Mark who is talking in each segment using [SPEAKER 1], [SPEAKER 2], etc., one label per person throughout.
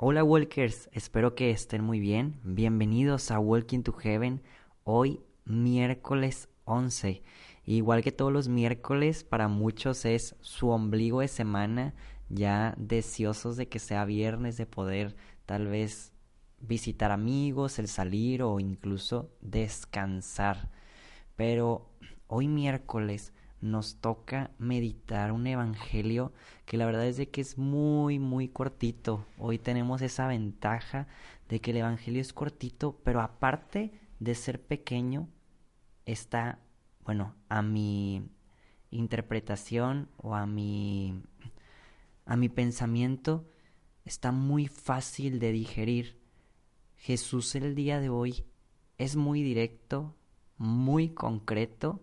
[SPEAKER 1] Hola Walkers, espero que estén muy bien. Bienvenidos a Walking to Heaven. Hoy miércoles 11. Igual que todos los miércoles, para muchos es su ombligo de semana, ya deseosos de que sea viernes, de poder tal vez visitar amigos, el salir o incluso descansar. Pero hoy miércoles nos toca meditar un evangelio que la verdad es de que es muy muy cortito. Hoy tenemos esa ventaja de que el evangelio es cortito, pero aparte de ser pequeño está, bueno, a mi interpretación o a mi a mi pensamiento está muy fácil de digerir. Jesús el día de hoy es muy directo, muy concreto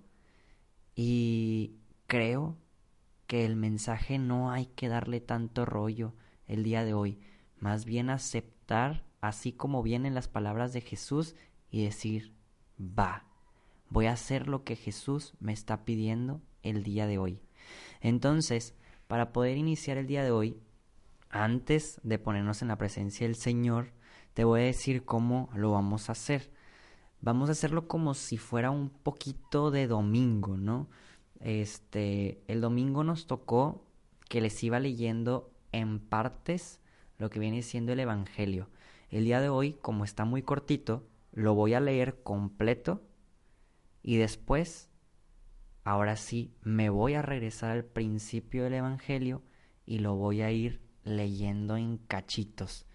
[SPEAKER 1] y creo que el mensaje no hay que darle tanto rollo el día de hoy, más bien aceptar así como vienen las palabras de Jesús y decir, va, voy a hacer lo que Jesús me está pidiendo el día de hoy. Entonces, para poder iniciar el día de hoy, antes de ponernos en la presencia del Señor, te voy a decir cómo lo vamos a hacer vamos a hacerlo como si fuera un poquito de domingo, ¿no? Este, el domingo nos tocó que les iba leyendo en partes lo que viene siendo el Evangelio. El día de hoy, como está muy cortito, lo voy a leer completo y después, ahora sí, me voy a regresar al principio del Evangelio y lo voy a ir leyendo en cachitos,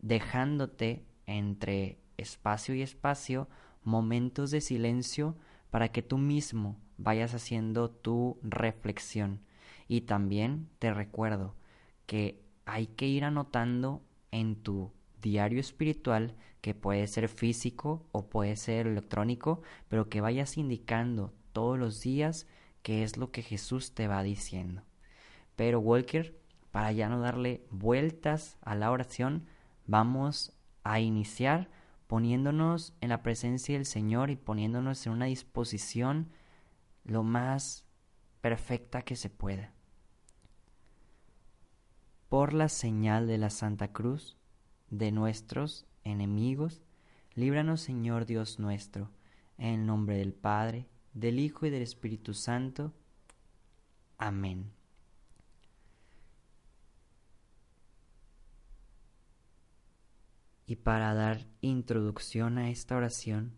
[SPEAKER 1] dejándote entre espacio y espacio momentos de silencio para que tú mismo vayas haciendo tu reflexión. Y también te recuerdo que hay que ir anotando en tu diario espiritual, que puede ser físico o puede ser electrónico, pero que vayas indicando todos los días qué es lo que Jesús te va diciendo. Pero Walker, para ya no darle vueltas a la oración, vamos a iniciar poniéndonos en la presencia del Señor y poniéndonos en una disposición lo más perfecta que se pueda. Por la señal de la Santa Cruz de nuestros enemigos, líbranos Señor Dios nuestro, en el nombre del Padre, del Hijo y del Espíritu Santo. Amén. Y para dar introducción a esta oración,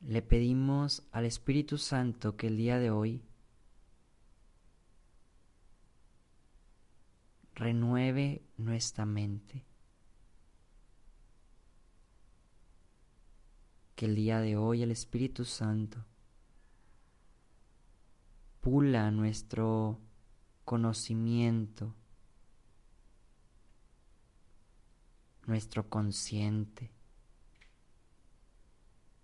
[SPEAKER 1] le pedimos al Espíritu Santo que el día de hoy renueve nuestra mente. Que el día de hoy el Espíritu Santo pula nuestro conocimiento nuestro consciente.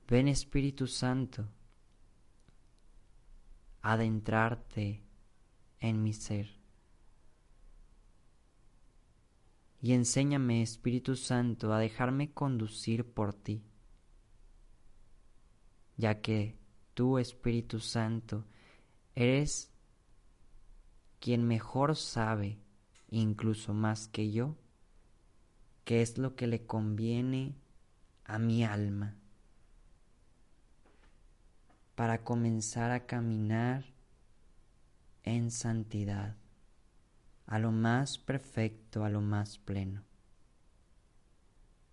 [SPEAKER 1] Ven Espíritu Santo, adentrarte en mi ser. Y enséñame, Espíritu Santo, a dejarme conducir por ti, ya que tú, Espíritu Santo, eres quien mejor sabe, incluso más que yo, qué es lo que le conviene a mi alma para comenzar a caminar en santidad, a lo más perfecto, a lo más pleno.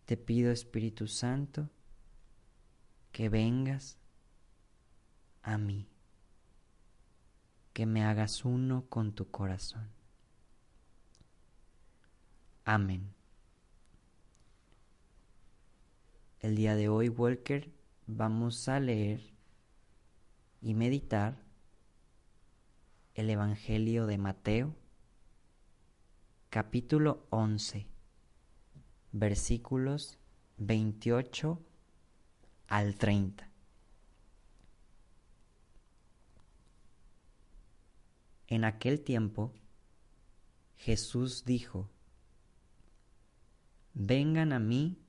[SPEAKER 1] Te pido, Espíritu Santo, que vengas a mí, que me hagas uno con tu corazón. Amén. El día de hoy, Walker, vamos a leer y meditar el Evangelio de Mateo, capítulo 11, versículos 28 al 30. En aquel tiempo, Jesús dijo, Vengan a mí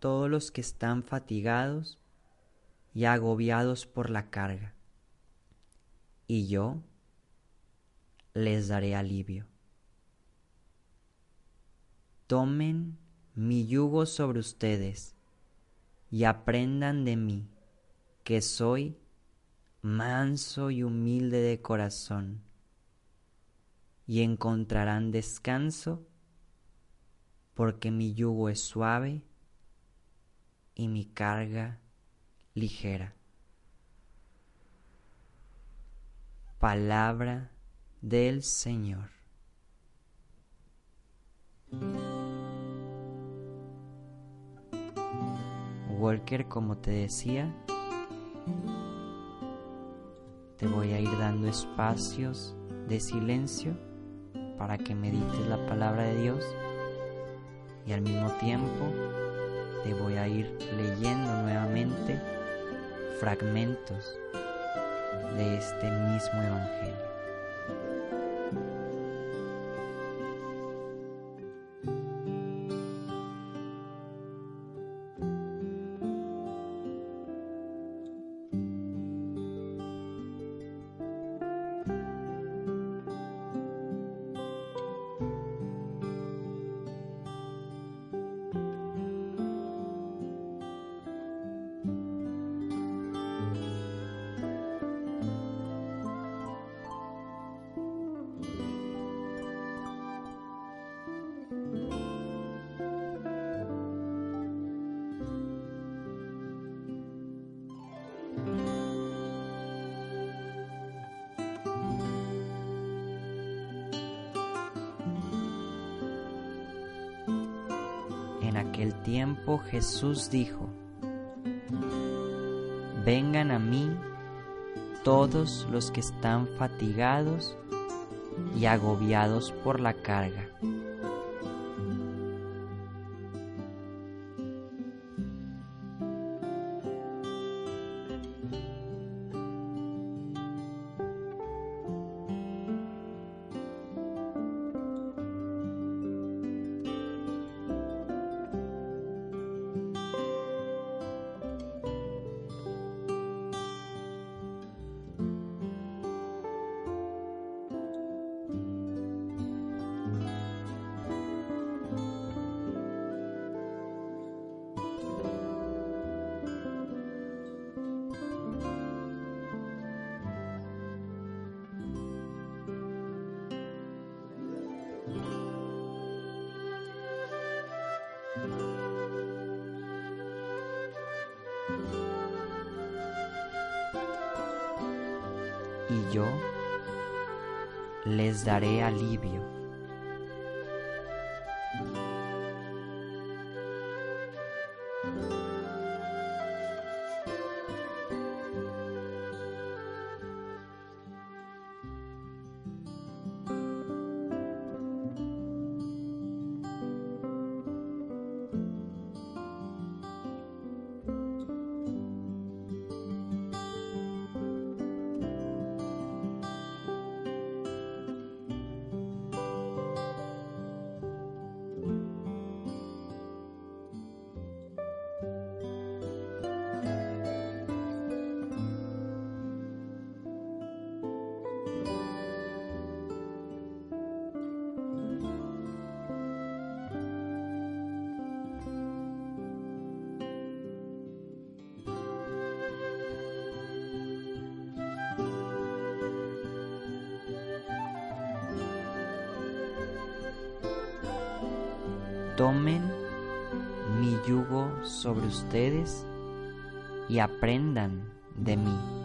[SPEAKER 1] todos los que están fatigados y agobiados por la carga, y yo les daré alivio. Tomen mi yugo sobre ustedes y aprendan de mí, que soy manso y humilde de corazón, y encontrarán descanso, porque mi yugo es suave y mi carga ligera. Palabra del Señor. Walker, como te decía, te voy a ir dando espacios de silencio para que medites la palabra de Dios y al mismo tiempo te voy a ir leyendo nuevamente fragmentos de este mismo Evangelio. Aquel tiempo Jesús dijo, Vengan a mí todos los que están fatigados y agobiados por la carga y yo les daré alivio. Tomen mi yugo sobre ustedes y aprendan de mí.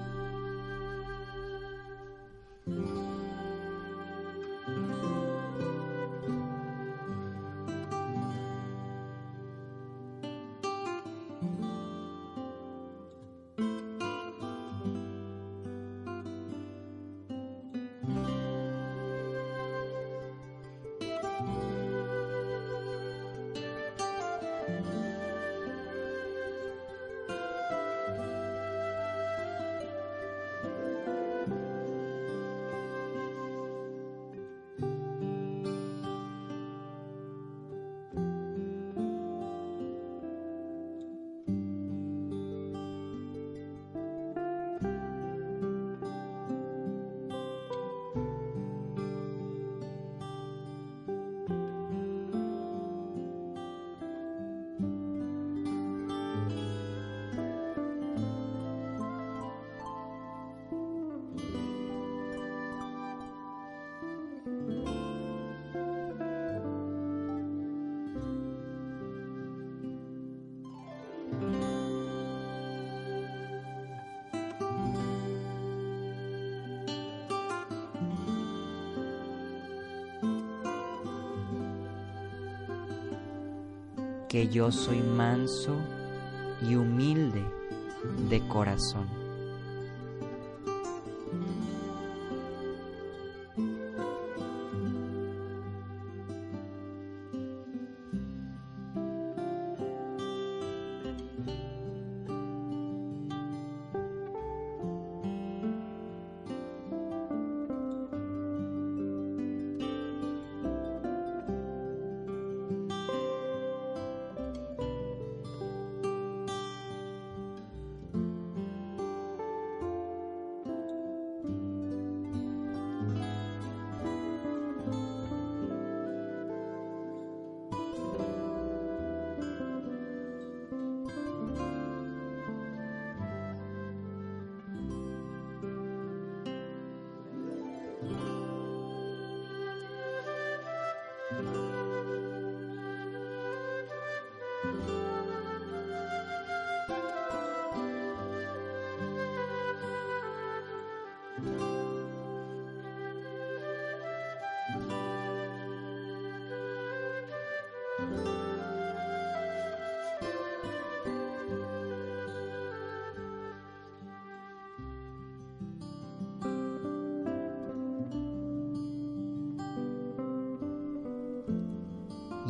[SPEAKER 1] Que yo soy manso y humilde de corazón.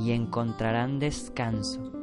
[SPEAKER 1] Y encontrarán descanso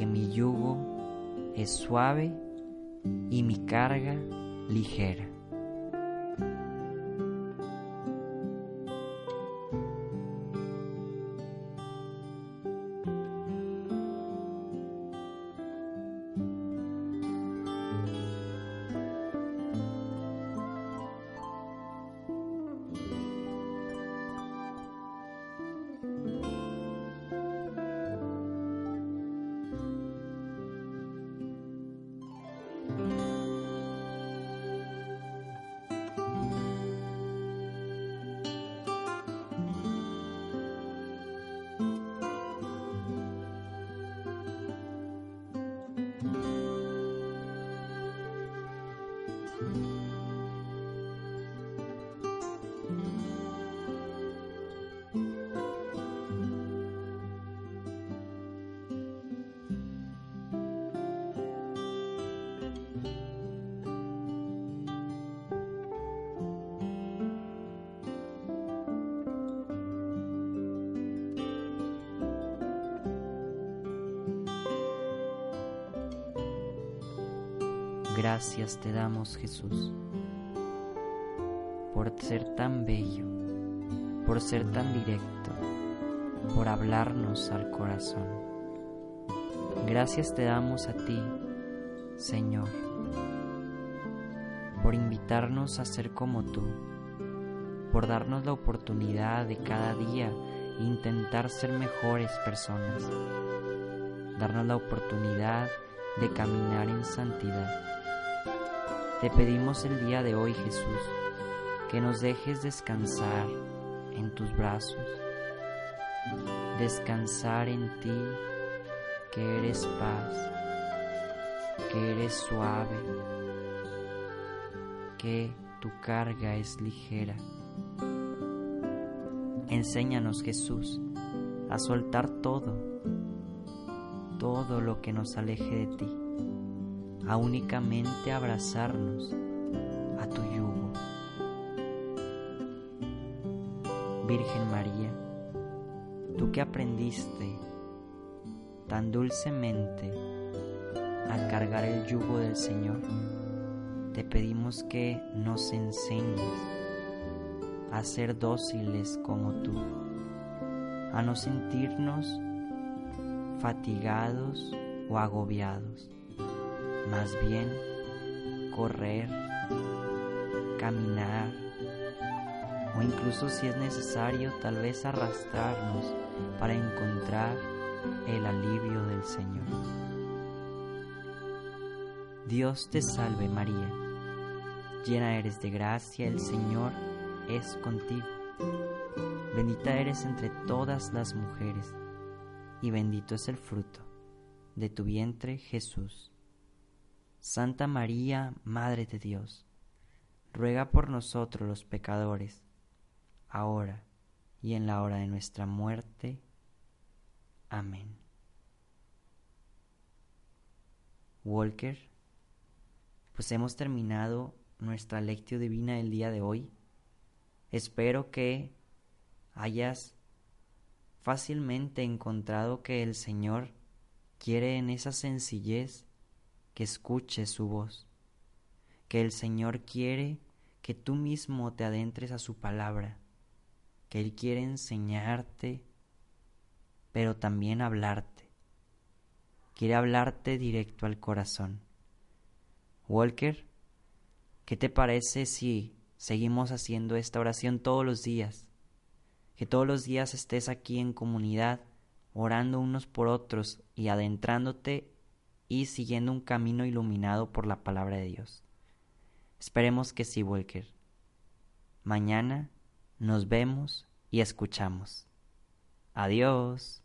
[SPEAKER 1] porque mi yugo es suave y mi carga ligera. Gracias te damos Jesús por ser tan bello, por ser tan directo, por hablarnos al corazón. Gracias te damos a ti, Señor, por invitarnos a ser como tú, por darnos la oportunidad de cada día intentar ser mejores personas, darnos la oportunidad de caminar en santidad. Te pedimos el día de hoy, Jesús, que nos dejes descansar en tus brazos, descansar en ti, que eres paz, que eres suave, que tu carga es ligera. Enséñanos Jesús a soltar todo, todo lo que nos aleje de ti, a únicamente abrazarnos a tu yugo. Virgen María, tú que aprendiste tan dulcemente a cargar el yugo del Señor, te pedimos que nos enseñes a ser dóciles como tú, a no sentirnos fatigados o agobiados, más bien correr, caminar o incluso si es necesario tal vez arrastrarnos para encontrar el alivio del Señor. Dios te salve María, llena eres de gracia, el Señor es contigo. Bendita eres entre todas las mujeres, y bendito es el fruto de tu vientre Jesús. Santa María, Madre de Dios, ruega por nosotros los pecadores, ahora y en la hora de nuestra muerte. Amén. Walker, pues hemos terminado nuestra lectio divina del día de hoy. Espero que hayas fácilmente encontrado que el Señor quiere en esa sencillez que escuches su voz, que el Señor quiere que tú mismo te adentres a su palabra, que Él quiere enseñarte, pero también hablarte. Quiere hablarte directo al corazón. Walker, ¿qué te parece si seguimos haciendo esta oración todos los días? Que todos los días estés aquí en comunidad, orando unos por otros y adentrándote y siguiendo un camino iluminado por la palabra de Dios. Esperemos que sí, Walker. Mañana nos vemos y escuchamos. Adiós.